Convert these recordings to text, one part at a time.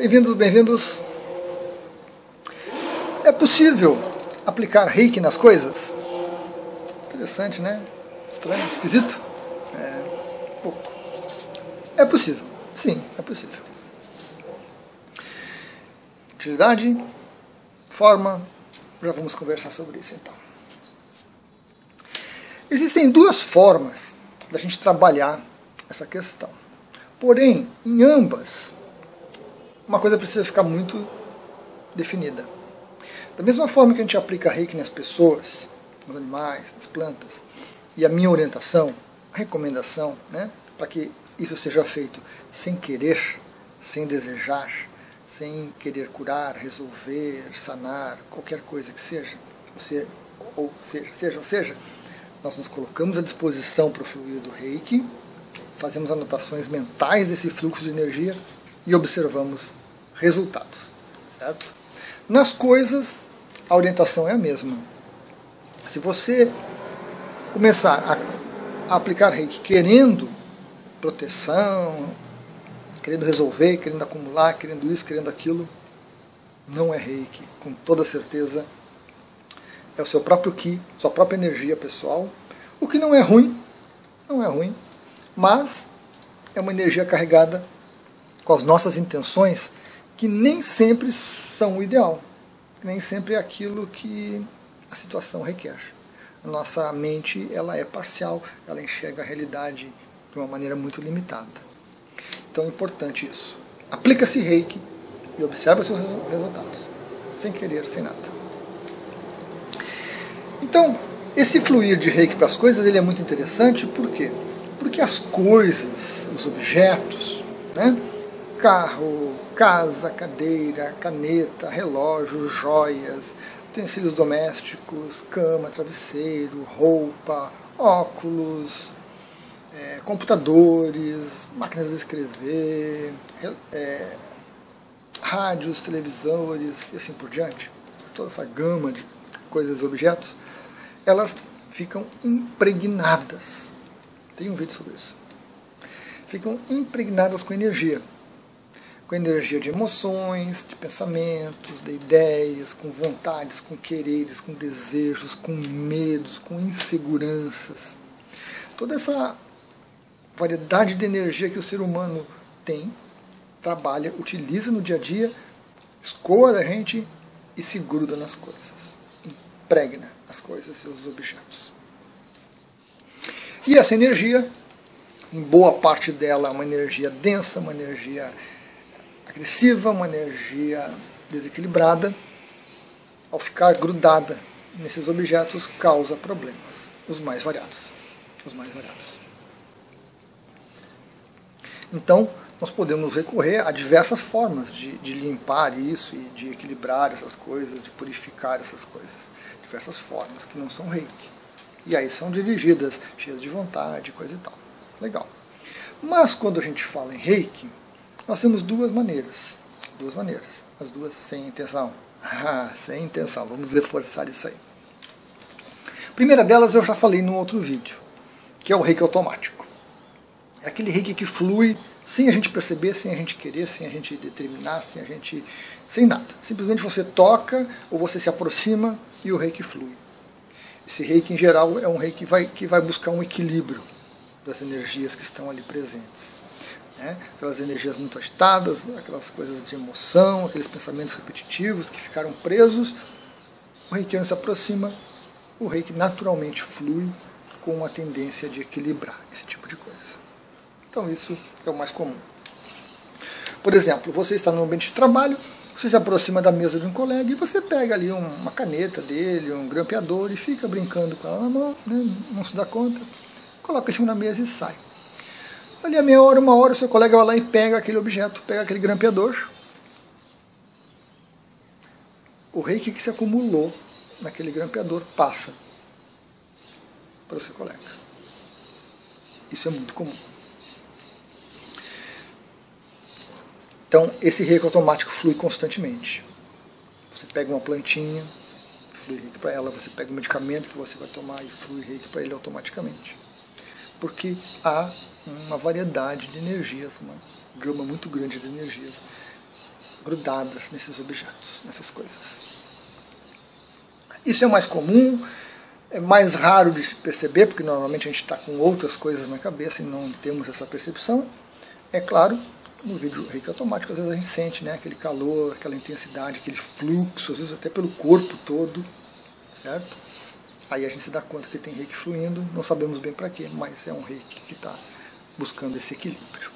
Bem-vindos, bem-vindos. É possível aplicar reiki nas coisas? Interessante, né? Estranho, esquisito? É, pouco. É possível, sim, é possível. Utilidade, forma, já vamos conversar sobre isso então. Existem duas formas da gente trabalhar essa questão. Porém, em ambas, uma coisa precisa ficar muito definida. Da mesma forma que a gente aplica reiki nas pessoas, nos animais, nas plantas, e a minha orientação, a recomendação, né, para que isso seja feito sem querer, sem desejar, sem querer curar, resolver, sanar, qualquer coisa que seja, você, ou seja, seja, ou seja, nós nos colocamos à disposição para o fluir do reiki, fazemos anotações mentais desse fluxo de energia e observamos resultados. Certo? Nas coisas, a orientação é a mesma. Se você começar a, aplicar reiki querendo proteção, querendo resolver, querendo acumular, querendo isso, querendo aquilo, não é reiki, com toda certeza é o seu próprio ki, sua própria energia pessoal, o que não é ruim, não é ruim, mas é uma energia carregada com as nossas intenções que nem sempre são o ideal, nem sempre é aquilo que a situação requer. A nossa mente ela é parcial, ela enxerga a realidade de uma maneira muito limitada. Então é importante isso. Aplica-se reiki e observa seus resultados, sem querer, sem nada. Então, esse fluir de reiki para as coisas ele é muito interessante, por quê? Porque as coisas, os objetos, né? Carro, casa, cadeira, caneta, relógio, joias, utensílios domésticos, cama, travesseiro, roupa, óculos, é, computadores, máquinas de escrever, é, rádios, televisores e assim por diante, toda essa gama de coisas e objetos, elas ficam impregnadas. Tem um vídeo sobre isso. Ficam impregnadas com energia. Com energia de emoções, de pensamentos, de ideias, com vontades, com quereres, com desejos, com medos, com inseguranças. Toda essa variedade de energia que o ser humano tem, trabalha, utiliza no dia a dia, escoa da gente e se gruda nas coisas. Impregna as coisas e os objetos. E essa energia, em boa parte dela, é uma energia densa, uma energia agressiva, uma energia desequilibrada, ao ficar grudada nesses objetos, causa problemas, os mais variados. Os mais variados. Então, nós podemos recorrer a diversas formas de, de, limpar isso e de equilibrar essas coisas, de purificar essas coisas. Diversas formas que não são reiki. E aí são dirigidas, cheias de vontade, coisa e tal. Legal. Mas quando a gente fala em reiki, nós temos duas maneiras. Duas maneiras. As duas sem intenção. Ah, sem intenção. Vamos reforçar isso aí. A primeira delas eu já falei no outro vídeo, que é o reiki automático. É aquele reiki que flui sem a gente perceber, sem a gente querer, sem a gente determinar, sem a gente. sem nada. Simplesmente você toca ou você se aproxima e o reiki flui. Esse reiki, em geral, é um reiki que vai, que vai buscar um equilíbrio das energias que estão ali presentes. Né? Aquelas energias muito agitadas, aquelas coisas de emoção, aqueles pensamentos repetitivos que ficaram presos. O reiki se aproxima, o reiki naturalmente flui com uma tendência de equilibrar esse tipo de coisa. Então isso é o mais comum. Por exemplo, você está no ambiente de trabalho, você se aproxima da mesa de um colega e você pega ali uma caneta dele, um grampeador e fica brincando com ela na mão, né, não se dá conta, coloca em cima da mesa e sai. Ali a meia hora, uma hora, o seu colega vai lá e pega aquele objeto, pega aquele grampeador. O reiki que se acumulou naquele grampeador passa para o seu colega. Isso é muito comum. Então, esse reiki automático flui constantemente. Você pega uma plantinha, flui reiki para ela, você pega um medicamento que você vai tomar e flui reiki para ele automaticamente. Porque há uma variedade de energias, uma gama muito grande de energias grudadas nesses objetos, nessas coisas. Isso é mais comum, é mais raro de se perceber, porque normalmente a gente está com outras coisas na cabeça e não temos essa percepção. É claro, no vídeo reiki automático, às vezes a gente sente né, aquele calor, aquela intensidade, aquele fluxo, às vezes até pelo corpo todo, certo? Aí a gente se dá conta que tem reiki fluindo, não sabemos bem para quê, mas é um reiki que está buscando esse equilíbrio.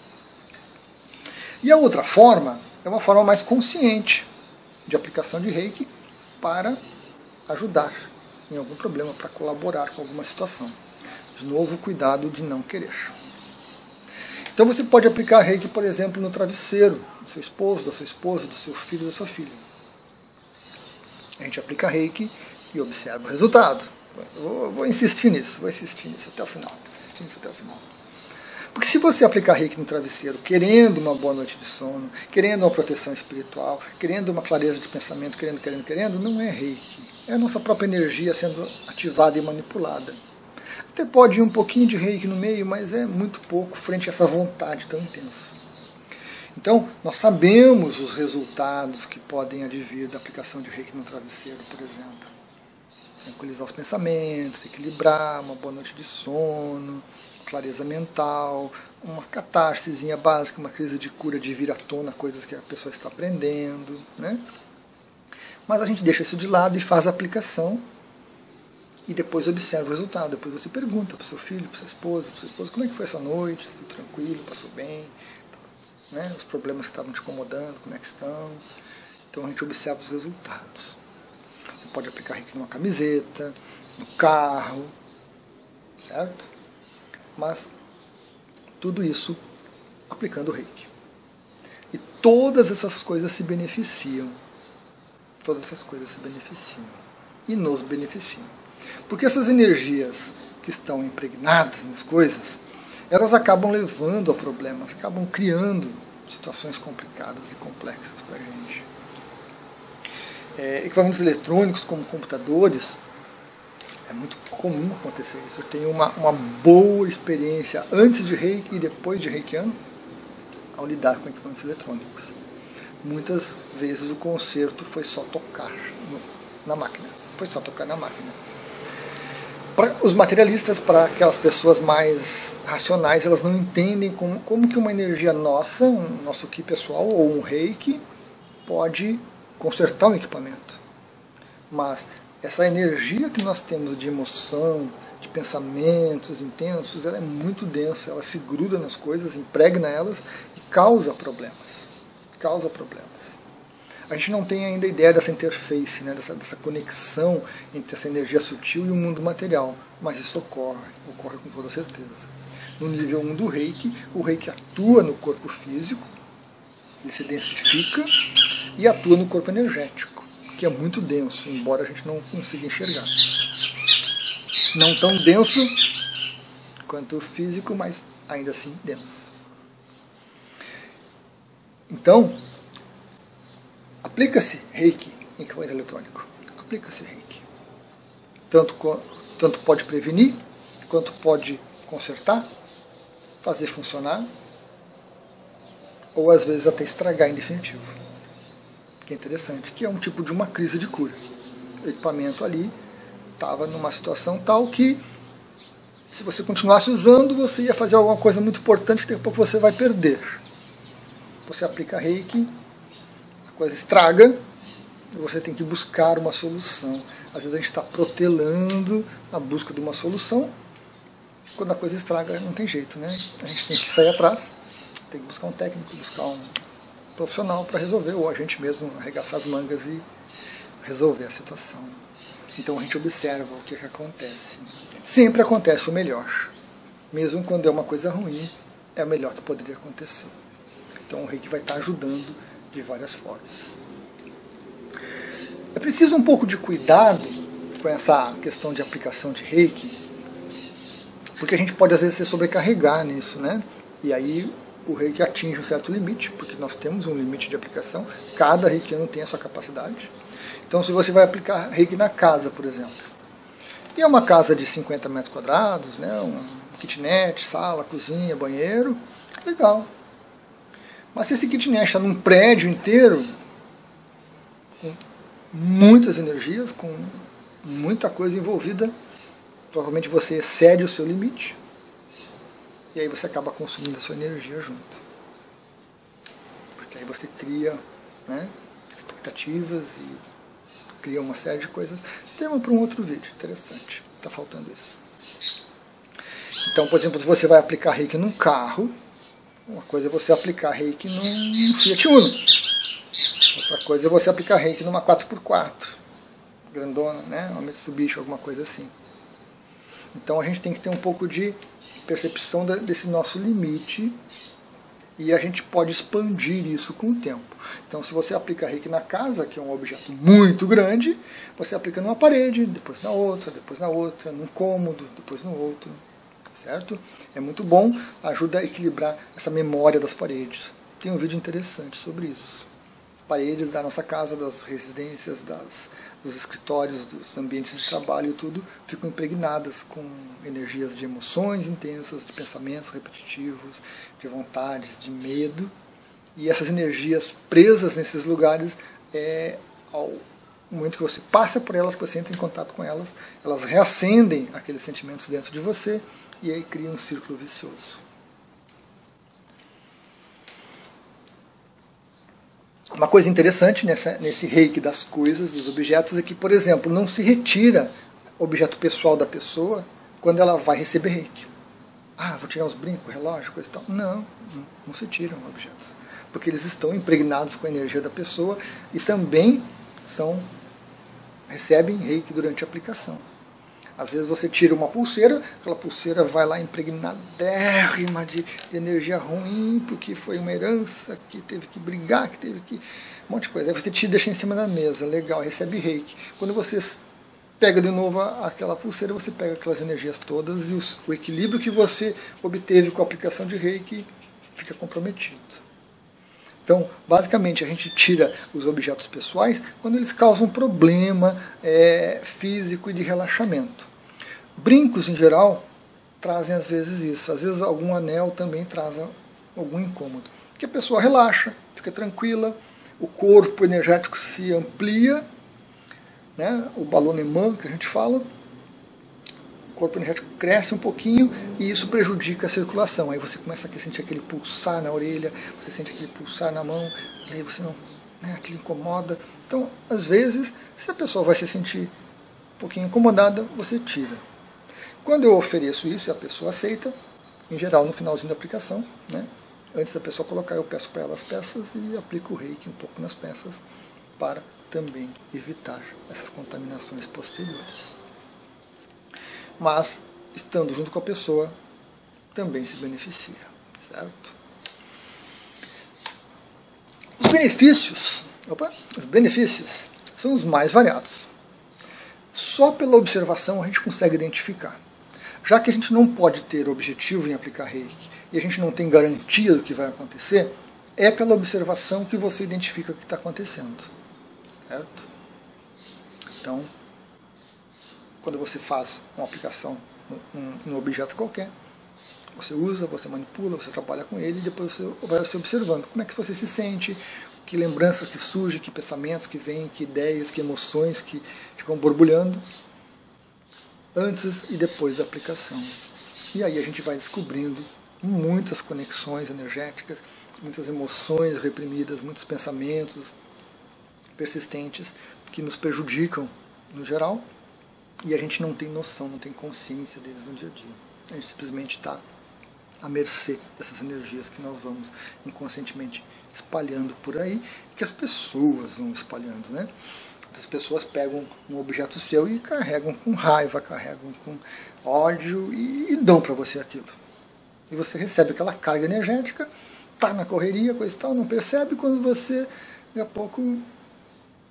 E a outra forma é uma forma mais consciente de aplicação de reiki para ajudar em algum problema, para colaborar com alguma situação. De novo, cuidado de não querer. Então você pode aplicar reiki, por exemplo, no travesseiro do seu esposo, da sua esposa, do seu filho, da sua filha. A gente aplica reiki e observa o resultado. Vou, vou insistir nisso, vou insistir nisso até o final. Insistir nisso até o final. Porque se você aplicar reiki no travesseiro, querendo uma boa noite de sono, querendo uma proteção espiritual, querendo uma clareza de pensamento, querendo, querendo, querendo, não é reiki. É a nossa própria energia sendo ativada e manipulada. Até pode ir um pouquinho de reiki no meio, mas é muito pouco frente a essa vontade tão intensa. Então, nós sabemos os resultados que podem advir da aplicação de reiki no travesseiro, por exemplo. Tranquilizar os pensamentos, equilibrar, uma boa noite de sono, clareza mental, uma catarsezinha básica, uma crise de cura de vir à tona coisas que a pessoa está aprendendo. Né? Mas a gente deixa isso de lado e faz a aplicação e depois observa o resultado. Depois você pergunta para o seu filho, para sua esposa, para sua esposa, como é que foi essa noite? Tudo tranquilo, passou bem? Né? Os problemas que estavam te incomodando, como é que estão? Então a gente observa os resultados. Pode aplicar aqui numa camiseta, no carro, certo? mas tudo isso aplicando o reiki. E todas essas coisas se beneficiam. Todas essas coisas se beneficiam. E nos beneficiam. Porque essas energias que estão impregnadas nas coisas, elas acabam levando a problemas, acabam criando situações complicadas e complexas para a gente. É, equipamentos eletrônicos como computadores é muito comum acontecer isso. Eu tenho uma, uma boa experiência antes de reiki e depois de reikiano ao lidar com equipamentos eletrônicos. Muitas vezes o conserto foi só tocar no, na máquina. Foi só tocar na máquina. Para os materialistas, para aquelas pessoas mais racionais, elas não entendem como, como que uma energia nossa, um nosso ki pessoal ou um reiki, pode consertar um equipamento. Mas essa energia que nós temos de emoção, de pensamentos intensos, ela é muito densa, ela se gruda nas coisas, impregna elas e causa problemas. Causa problemas. A gente não tem ainda ideia dessa interface, né, dessa, dessa conexão entre essa energia sutil e o mundo material, mas isso ocorre, ocorre com toda certeza. No nível 1 do reiki, o reiki atua no corpo físico, ele se densifica e atua no corpo energético que é muito denso, embora a gente não consiga enxergar. Não tão denso quanto o físico, mas ainda assim denso. Então, aplica-se reiki em equipamento eletrônico. Aplica-se reiki. Tanto, tanto pode prevenir, quanto pode consertar, fazer funcionar, ou às vezes até estragar em definitivo que é interessante, que é um tipo de uma crise de cura. O equipamento ali estava numa situação tal que, se você continuasse usando, você ia fazer alguma coisa muito importante que daqui você vai perder. Você aplica reiki, a coisa estraga, você tem que buscar uma solução. Às vezes a gente está protelando a busca de uma solução, quando a coisa estraga não tem jeito, né? A gente tem que sair atrás, tem que buscar um técnico, buscar um profissional para resolver, ou a gente mesmo arregaçar as mangas e resolver a situação. Então a gente observa o que, que acontece. Sempre acontece o melhor. Mesmo quando é uma coisa ruim, é o melhor que poderia acontecer. Então o reiki vai estar ajudando de várias formas. É preciso um pouco de cuidado com essa questão de aplicação de reiki, porque a gente pode às vezes se sobrecarregar nisso, né? E aí o reiki atinge um certo limite, porque nós temos um limite de aplicação, cada reikiano tem a sua capacidade. Então, se você vai aplicar reiki na casa, por exemplo, e é uma casa de 50 metros quadrados, né, um kitnet, sala, cozinha, banheiro, legal. Mas se esse kitnet está num prédio inteiro, muitas energias, com muita coisa envolvida. Provavelmente você excede o seu limite. E aí você acaba consumindo a sua energia junto. Porque aí você cria né, expectativas e cria uma série de coisas. Tema para um outro vídeo, interessante. Está faltando isso. Então, por exemplo, se você vai aplicar reiki num carro, uma coisa é você aplicar reiki num Fiat Uno. Outra coisa é você aplicar reiki numa 4x4, grandona, né? uma Mitsubishi, alguma coisa assim. Então a gente tem que ter um pouco de percepção desse nosso limite e a gente pode expandir isso com o tempo. Então, se você aplica reiki na casa, que é um objeto muito grande, você aplica numa parede, depois na outra, depois na outra, num cômodo, depois no outro, certo? É muito bom, ajuda a equilibrar essa memória das paredes. Tem um vídeo interessante sobre isso. Paredes da nossa casa, das residências, das, dos escritórios, dos ambientes de trabalho, tudo ficam impregnadas com energias de emoções intensas, de pensamentos repetitivos, de vontades, de medo. E essas energias presas nesses lugares, é, ao momento que você passa por elas, que você entra em contato com elas, elas reacendem aqueles sentimentos dentro de você e aí cria um círculo vicioso. Uma coisa interessante nessa, nesse reiki das coisas, dos objetos, é que, por exemplo, não se retira objeto pessoal da pessoa quando ela vai receber reiki. Ah, vou tirar os brincos, relógio, coisa e tal. Não, não, não se tiram objetos. Porque eles estão impregnados com a energia da pessoa e também são recebem reiki durante a aplicação. Às vezes você tira uma pulseira, aquela pulseira vai lá impregnadérrima de, de energia ruim, porque foi uma herança que teve que brigar, que teve que. Um monte de coisa. Aí você tira deixa em cima da mesa, legal, recebe reiki. Quando você pega de novo aquela pulseira, você pega aquelas energias todas e os, o equilíbrio que você obteve com a aplicação de reiki fica comprometido. Então, basicamente, a gente tira os objetos pessoais quando eles causam problema é, físico e de relaxamento. Brincos, em geral, trazem às vezes isso. Às vezes, algum anel também traz algum incômodo. Porque a pessoa relaxa, fica tranquila, o corpo energético se amplia, né, o balonemã que a gente fala, corpo energético cresce um pouquinho e isso prejudica a circulação. Aí você começa a sentir aquele pulsar na orelha, você sente aquele pulsar na mão, e aí você não. Né, aquilo incomoda. Então, às vezes, se a pessoa vai se sentir um pouquinho incomodada, você tira. Quando eu ofereço isso e a pessoa aceita, em geral no finalzinho da aplicação, né, antes da pessoa colocar, eu peço para ela as peças e aplico o reiki um pouco nas peças para também evitar essas contaminações posteriores mas estando junto com a pessoa também se beneficia, certo? Os benefícios, opa, os benefícios são os mais variados. Só pela observação a gente consegue identificar. Já que a gente não pode ter objetivo em aplicar reiki e a gente não tem garantia do que vai acontecer, é pela observação que você identifica o que está acontecendo. Certo? Então, quando você faz uma aplicação num objeto qualquer. Você usa, você manipula, você trabalha com ele e depois você vai se observando como é que você se sente, que lembranças que surgem, que pensamentos que vêm, que ideias, que emoções que ficam borbulhando antes e depois da aplicação. E aí a gente vai descobrindo muitas conexões energéticas, muitas emoções reprimidas, muitos pensamentos persistentes que nos prejudicam no geral e a gente não tem noção, não tem consciência deles no dia a dia. A gente simplesmente está à mercê dessas energias que nós vamos inconscientemente espalhando por aí, que as pessoas vão espalhando, né? As pessoas pegam um objeto seu e carregam com raiva, carregam com ódio e, e dão para você aquilo. E você recebe aquela carga energética, tá na correria, coisa e tal, não percebe quando você, daqui a pouco,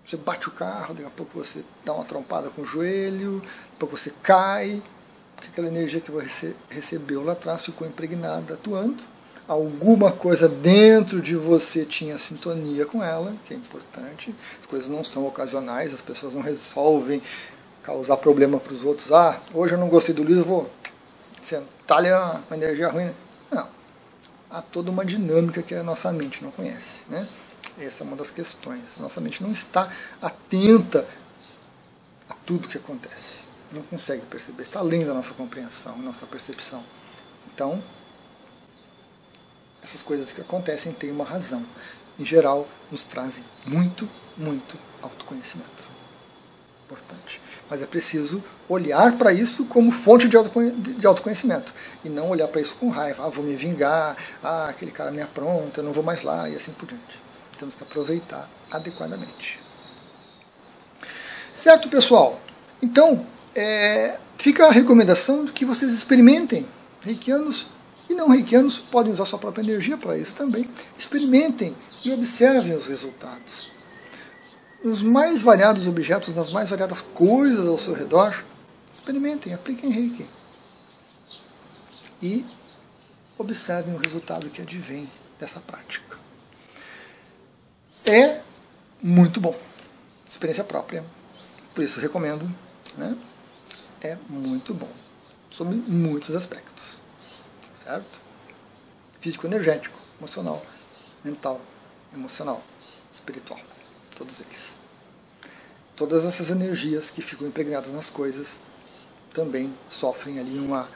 você bate o carro, daqui a pouco você dá uma trompada com o joelho, daqui a pouco você cai, porque aquela energia que você recebeu lá atrás ficou impregnada, atuando. Alguma coisa dentro de você tinha sintonia com ela, que é importante. As coisas não são ocasionais, as pessoas não resolvem causar problema para os outros. Ah, hoje eu não gostei do livro, vou sentar-lhe uma energia ruim. Não. Há toda uma dinâmica que a nossa mente não conhece. Né? Essa é uma das questões. Nossa mente não está atenta a tudo que acontece. Não consegue perceber. Está além da nossa compreensão, nossa percepção. Então, essas coisas que acontecem têm uma razão. Em geral, nos trazem muito, muito autoconhecimento. Importante. Mas é preciso olhar para isso como fonte de autoconhecimento. E não olhar para isso com raiva. Ah, vou me vingar. Ah, aquele cara me apronta, eu não vou mais lá e assim por diante. Temos que aproveitar adequadamente. Certo, pessoal? Então, é, fica a recomendação de que vocês experimentem. Reikianos e não reikianos podem usar sua própria energia para isso também. Experimentem e observem os resultados. Nos mais variados objetos, nas mais variadas coisas ao seu redor, experimentem, apliquem reiki. E observem o resultado que advém dessa prática. É muito bom. Experiência própria. Por isso recomendo. Né? É muito bom. Sobre muitos aspectos. Certo? Físico, energético, emocional, mental, emocional, espiritual. Todos eles. Todas essas energias que ficam impregnadas nas coisas também sofrem ali uma,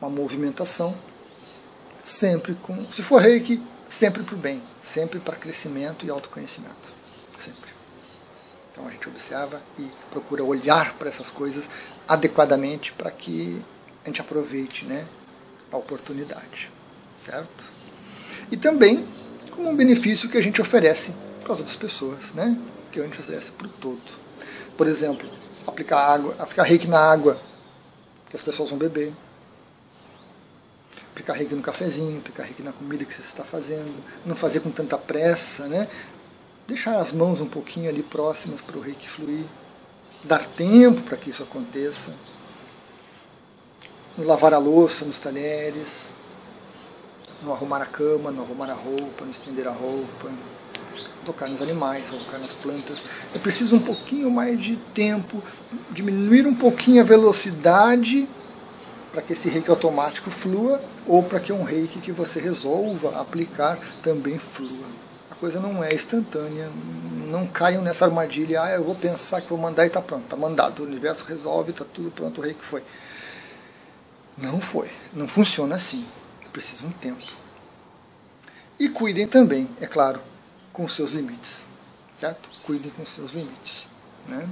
uma movimentação, sempre com. Se for reiki, sempre para o bem, sempre para crescimento e autoconhecimento. Sempre. Então a gente observa e procura olhar para essas coisas adequadamente para que a gente aproveite né, a oportunidade. Certo? E também como um benefício que a gente oferece para as outras pessoas, né? que a gente oferece para o todo. Por exemplo, aplicar água, aplicar reiki na água que as pessoas vão beber, aplicar reiki no cafezinho, aplicar reiki na comida que você está fazendo, não fazer com tanta pressa, né? deixar as mãos um pouquinho ali próximas para o reiki fluir, dar tempo para que isso aconteça, lavar a louça nos talheres, não arrumar a cama, não arrumar a roupa, não estender a roupa, tocar nos animais, tocar nas plantas. É preciso um pouquinho mais de tempo, diminuir um pouquinho a velocidade para que esse reiki automático flua ou para que um reiki que você resolva aplicar também flua. A coisa não é instantânea, não caiam nessa armadilha, ah, eu vou pensar que vou mandar e está pronto, está mandado, o universo resolve, está tudo pronto, o reiki foi. Não foi, não funciona assim precisa um tempo. E cuidem também, é claro, com seus limites. Certo? Cuidem com seus limites. Né?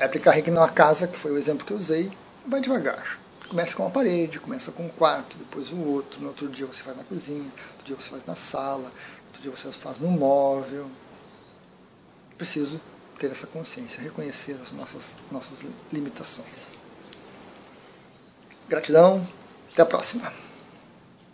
Aplicar reiki numa casa, que foi o exemplo que eu usei, vai devagar. Começa com uma parede, começa com um quarto, depois o outro, no outro dia você faz na cozinha, outro dia você faz na sala, outro dia você faz no móvel. Preciso ter essa consciência, reconhecer as nossas, nossas limitações. Gratidão, até a próxima.